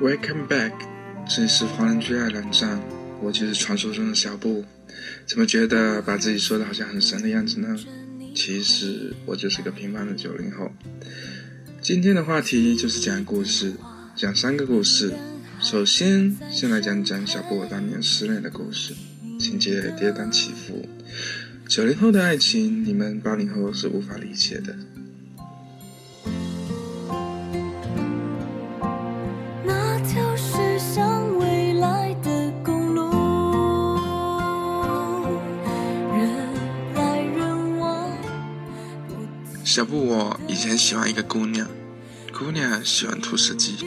Welcome back，这里是华人最爱冷战，我就是传说中的小布。怎么觉得把自己说的好像很神的样子呢？其实我就是个平凡的九零后。今天的话题就是讲故事，讲三个故事。首先，先来讲讲小布当年失恋的故事，情节跌宕起伏。九零后的爱情，你们八零后是无法理解的。小布，我以前喜欢一个姑娘，姑娘喜欢兔斯基，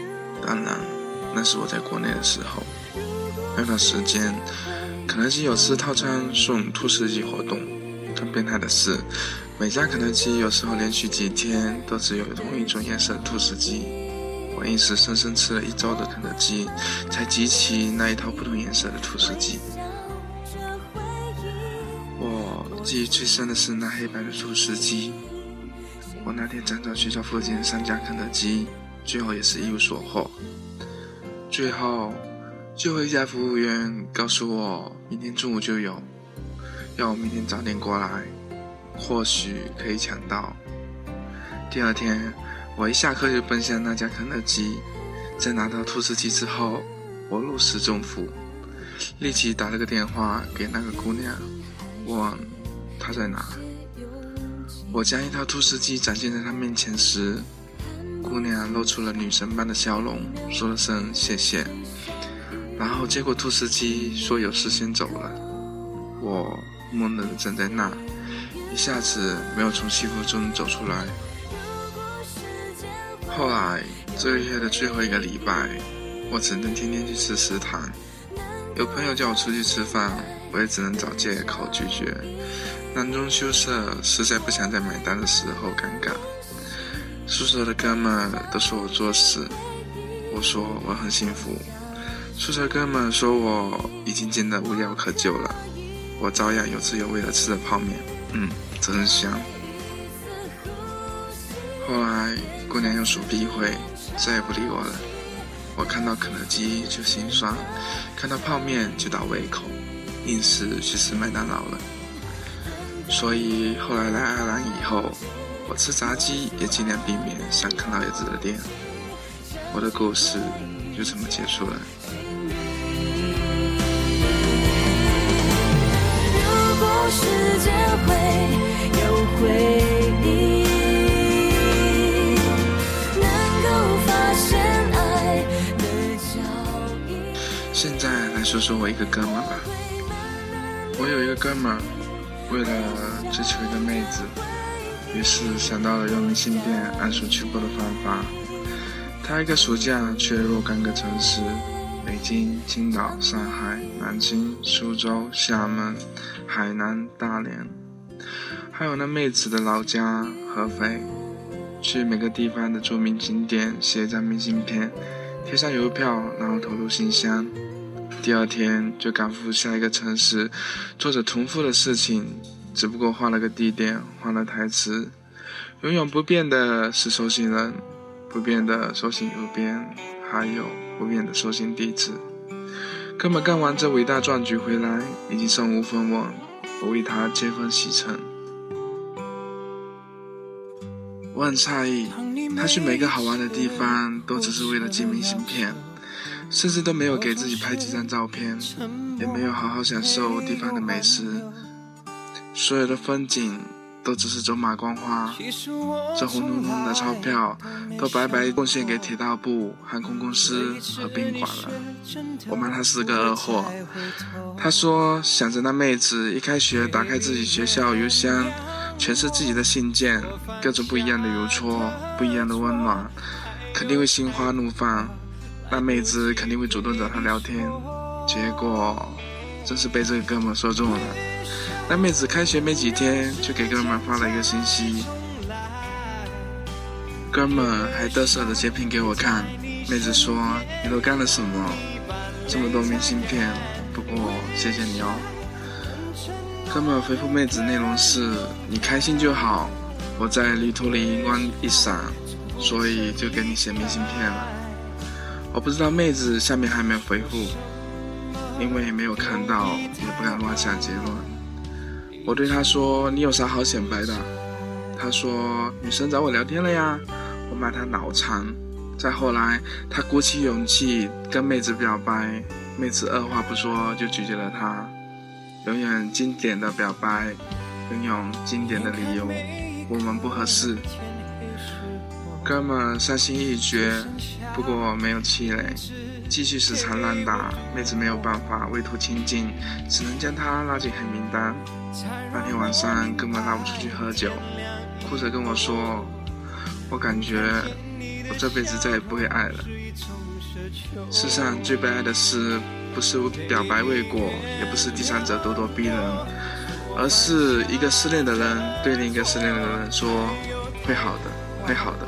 当然那是我在国内的时候。那段时间，肯德基有吃套餐送兔斯基活动，更变态的是，每家肯德基有时候连续几天都只有同一种颜色的兔斯基。我硬是生生吃了一周的肯德基，才集齐那一套不同颜色的兔斯基。我记忆最深的是那黑白的兔斯基。我那天辗转学校附近三家肯德基，最后也是一无所获。最后，最后一家服务员告诉我，明天中午就有，要我明天早点过来，或许可以抢到。第二天，我一下课就奔向那家肯德基，在拿到兔斯基之后，我如释重负，立即打了个电话给那个姑娘，问她在哪。我将一套兔斯基展现在她面前时，姑娘露出了女神般的笑容，说了声谢谢，然后接过兔斯基，说有事先走了。我懵的站在那，一下子没有从幸福中走出来。后来这个月的最后一个礼拜，我只能天天去吃食堂。有朋友叫我出去吃饭，我也只能找借口拒绝。囊中羞涩，实在不想在买单的时候尴尬。宿舍的哥们都说我作死，我说我很幸福。宿舍哥们说我已经贱得无药可救了，我照样有滋有味的吃着泡面，嗯，真香。后来姑娘用手臂挥，再也不理我了。我看到肯德基就心酸，看到泡面就倒胃口，硬是去吃麦当劳了。所以后来来爱尔兰以后，我吃炸鸡也尽量避免像啃老爷子的店。我的故事就这么结束了。如果时间会有回忆，能够发现爱的脚印。现在来说说我一个哥们吧，我有一个哥们。为了追求一个妹子，于是想到了用明信片暗示求婚的方法。他一个暑假去了若干个城市：北京、青岛、上海、南京、苏州、厦门、海南、大连，还有那妹子的老家合肥。去每个地方的著名景点写一张明信片，贴上邮票，然后投入信箱。第二天就赶赴下一个城市，做着重复的事情，只不过换了个地点，换了台词。永远不变的是收信人，不变的收信邮编，还有不变的收信地址。哥们干完这伟大壮举回来，已经身无分文，我为他接风洗尘。我很诧异，他去每个好玩的地方，都只是为了寄明信片。甚至都没有给自己拍几张照片，也没有好好享受地方的美食，所有的风景都只是走马观花。这红彤彤的钞票都白白贡献给铁道部、航空公司和宾馆了。我骂他是个二货。他说想着那妹子一开学打开自己学校邮箱，全是自己的信件，各种不一样的邮戳，不一样的温暖，肯定会心花怒放。那妹子肯定会主动找他聊天，结果真是被这个哥们说中了。那妹子开学没几天就给哥们发了一个信息，哥们还嘚瑟的截屏给我看。妹子说：“你都干了什么？这么多明信片，不过谢谢你哦。”哥们回复妹子内容是：“你开心就好，我在旅途里光一闪，所以就给你写明信片了。”我不知道妹子下面还没有回复，因为没有看到，也不敢乱下结论。我对她说：“你有啥好显摆的？”她说：“女生找我聊天了呀。”我骂她脑残。再后来，她鼓起勇气跟妹子表白，妹子二话不说就拒绝了他。永远经典的表白，拥有经典的理由，我们不合适。哥们伤心欲绝，不过没有气馁，继续死缠烂打。妹子没有办法，为图清静，只能将他拉进黑名单。那天晚上，哥们拉我出去喝酒，哭着跟我说：“我感觉我这辈子再也不会爱了。”世上最悲哀的事，不是表白未果，也不是第三者咄咄逼人，而是一个失恋的人对另一个失恋的人说：“会好的，会好的。”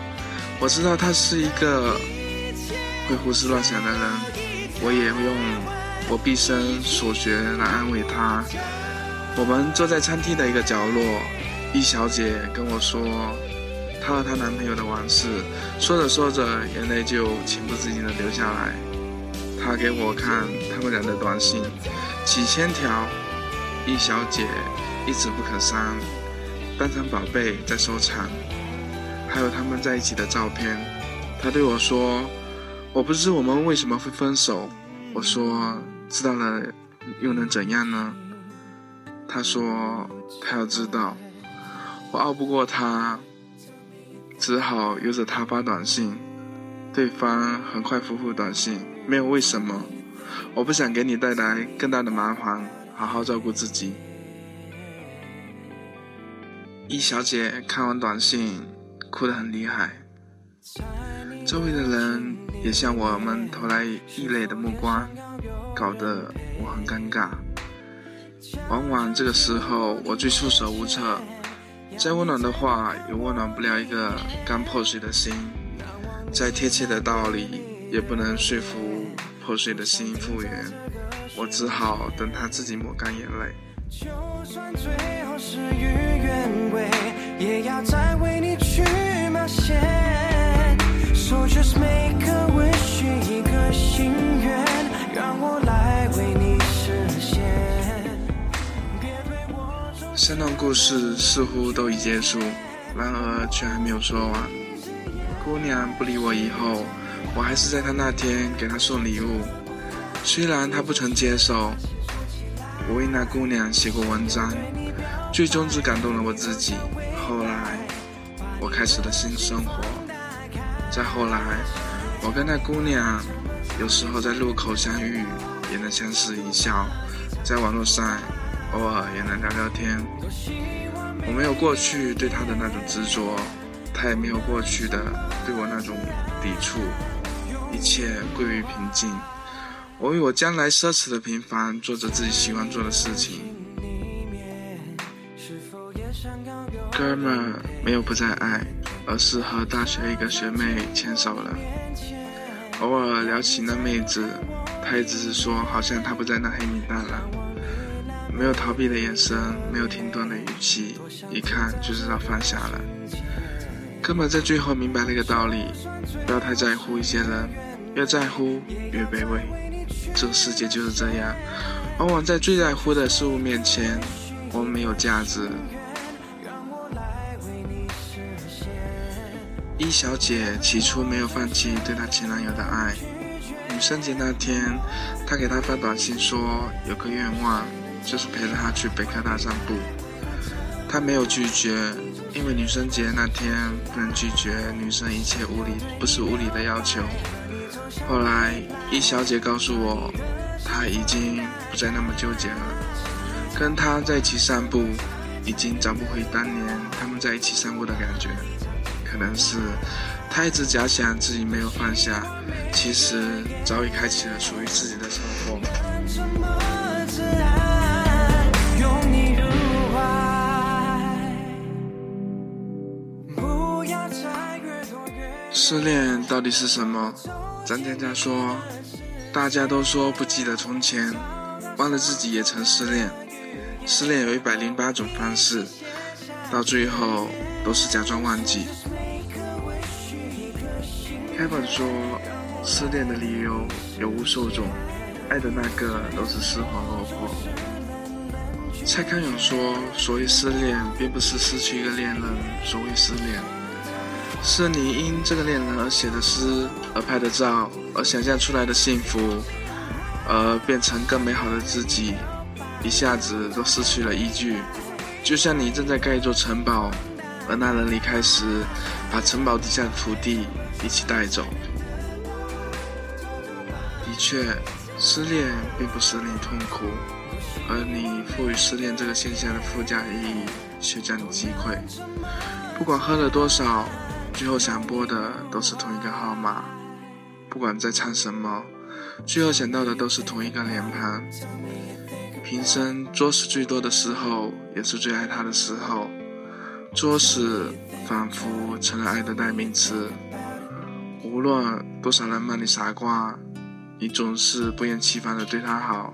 我知道他是一个会胡思乱想的人，我也会用我毕生所学来安慰他。我们坐在餐厅的一个角落，易小姐跟我说她和她男朋友的往事，说着说着，眼泪就情不自禁的流下来。她给我看他们俩的短信，几千条，易小姐一直不肯删，当成宝贝在收藏。还有他们在一起的照片，他对我说：“我不知我们为什么会分手。”我说：“知道了又能怎样呢？”他说：“他要知道。”我拗不过他，只好由着他发短信。对方很快回复短信：“没有为什么，我不想给你带来更大的麻烦，好好照顾自己。”一小姐看完短信。哭得很厉害，周围的人也向我们投来异类的目光，搞得我很尴尬。往往这个时候，我最束手无策。再温暖的话，也温暖不了一个刚破碎的心；再贴切的道理，也不能说服破碎的心复原。我只好等他自己抹干眼泪。就算最后事与愿违，也要再为你去冒险。So just make a wish，一个心愿，让我来为你实现。三段故事似乎都已结束，然而却还没有说完。姑娘不理我以后，我还是在她那天给她送礼物，虽然她不曾接受。我为那姑娘写过文章，最终只感动了我自己。开始了新生活。再后来，我跟那姑娘有时候在路口相遇，也能相视一笑；在网络上，偶尔也能聊聊天。我没有过去对她的那种执着，她也没有过去的对我那种抵触，一切归于平静。我为我将来奢侈的平凡做着自己喜欢做的事情。哥们没有不再爱，而是和大学一个学妹牵手了。偶尔聊起那妹子，她也只是说好像她不在那黑名单了。没有逃避的眼神，没有停顿的语气，一看就知道放下了。哥们在最后明白了一个道理：不要太在乎一些人，越在乎越卑微。这个世界就是这样，往往在最在乎的事物面前，我们没有价值。一小姐起初没有放弃对她前男友的爱。女生节那天，她给他发短信说有个愿望，就是陪着他去北科大散步。他没有拒绝，因为女生节那天不能拒绝女生一切无理不是无理的要求。后来，易小姐告诉我，她已经不再那么纠结了。跟他在一起散步，已经找不回当年他们在一起散步的感觉。可能是他一直假想自己没有放下，其实早已开启了属于自己的生活。失恋到底是什么？张佳佳说：“大家都说不记得从前，忘了自己也曾失恋。失恋有一百零八种方式，到最后都是假装忘记。”开本说，失恋的理由有无数种，爱的那个都是失魂落魄。蔡康永说，所谓失恋，并不是失去一个恋人，所谓失恋，是你因这个恋人而写的诗，而拍的照，而想象出来的幸福，而变成更美好的自己，一下子都失去了依据。就像你正在盖一座城堡，而那人离开时，把城堡底下的土地。一起带走。的确，失恋并不使你痛苦，而你赋予失恋这个现象的附加意义却将你击溃。不管喝了多少，最后想拨的都是同一个号码；不管在唱什么，最后想到的都是同一个脸庞。平生作死最多的时候，也是最爱他的时候。作死仿佛成了爱的代名词。无论多少人骂你傻瓜，你总是不厌其烦的对他好。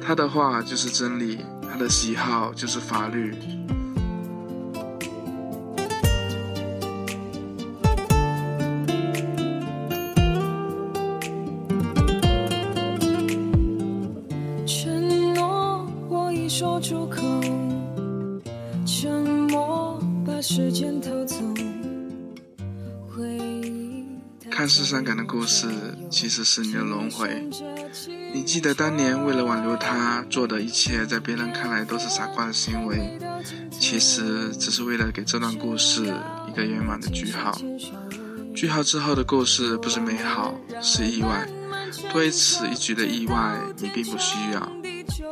他的话就是真理，他的喜好就是法律。承诺我已说出口，时间偷走。看似伤感的故事，其实是你的轮回。你记得当年为了挽留他做的一切，在别人看来都是傻瓜的行为，其实只是为了给这段故事一个圆满的句号。句号之后的故事不是美好，是意外。多此一举的意外，你并不需要。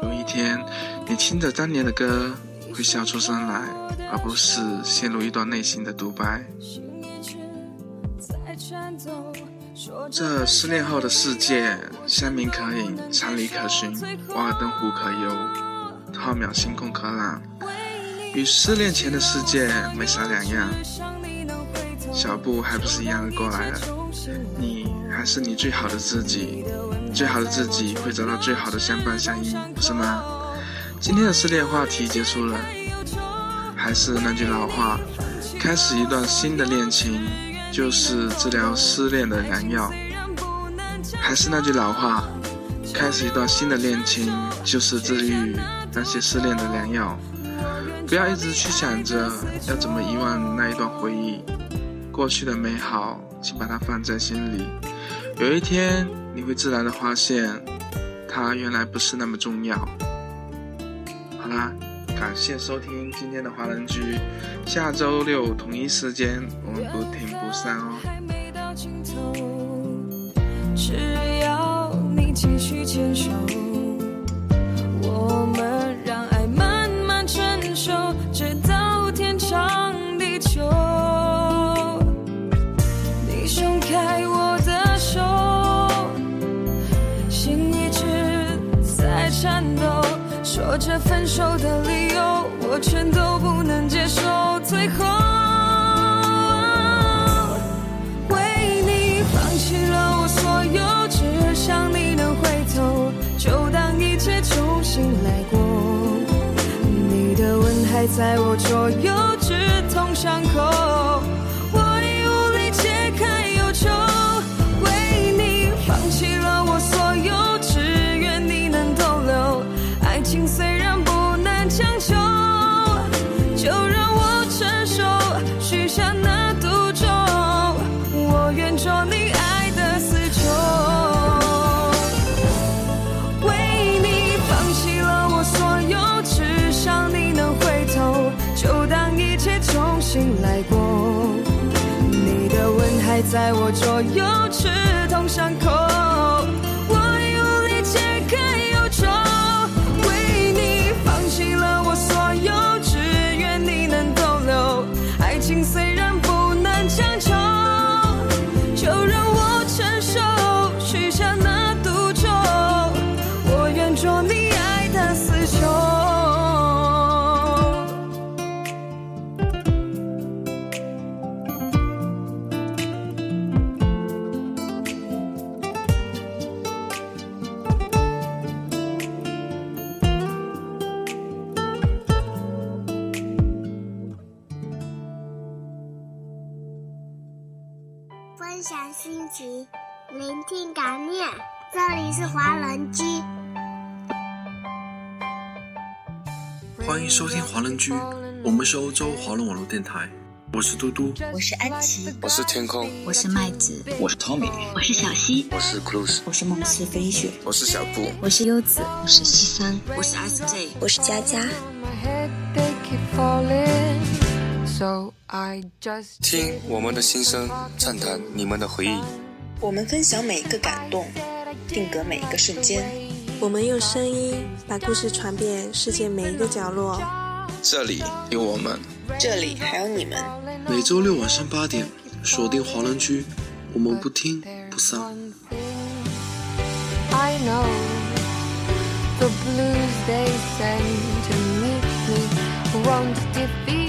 有一天，你听着当年的歌，会笑出声来，而不是陷入一段内心的独白。这失恋后的世界，山明可饮，山里可寻，瓦尔登湖可游，浩渺星空可览，与失恋前的世界没啥两样。小布还不是一样的过来了，你还是你最好的自己，最好的自己会找到最好的相伴相依，不是吗？今天的失恋话题结束了，还是那句老话，开始一段新的恋情。就是治疗失恋的良药。还是那句老话，开始一段新的恋情，就是治愈那些失恋的良药。不要一直去想着要怎么遗忘那一段回忆，过去的美好，请把它放在心里。有一天，你会自然的发现，它原来不是那么重要。好啦。感谢收听今天的华人居，下周六同一时间我们不听不散哦。只要你继续牵手，这分手的理由。我全都不能接受，最后为你放弃了我所有，只想你能回头，就当一切重新来过。你的吻还在我左右，止痛伤口。就让我承受许下那毒咒我愿做你爱的死囚。为你放弃了我所有只想你能回头就当一切重新来过。你的吻还在我左右刺痛伤口情随分享心情，聆听感念。这里是华人居，欢迎收听华人居。我们是欧洲华人网络电台。我是嘟嘟，我是安琪，我是天空，我是麦子，我是 Tommy，我是小溪，我是 Cruz，我是梦似飞雪，我是小布，我是优子，我是西三，我是 SJ，我是佳佳。听我们的心声，畅谈你们的回忆。我们分享每一个感动，定格每一个瞬间。我们用声音把故事传遍世界每一个角落。这里有我们，这里还有你们。每周六晚上八点，锁定华人居，我们不听不散。I know the blues they send to meet me won't defeat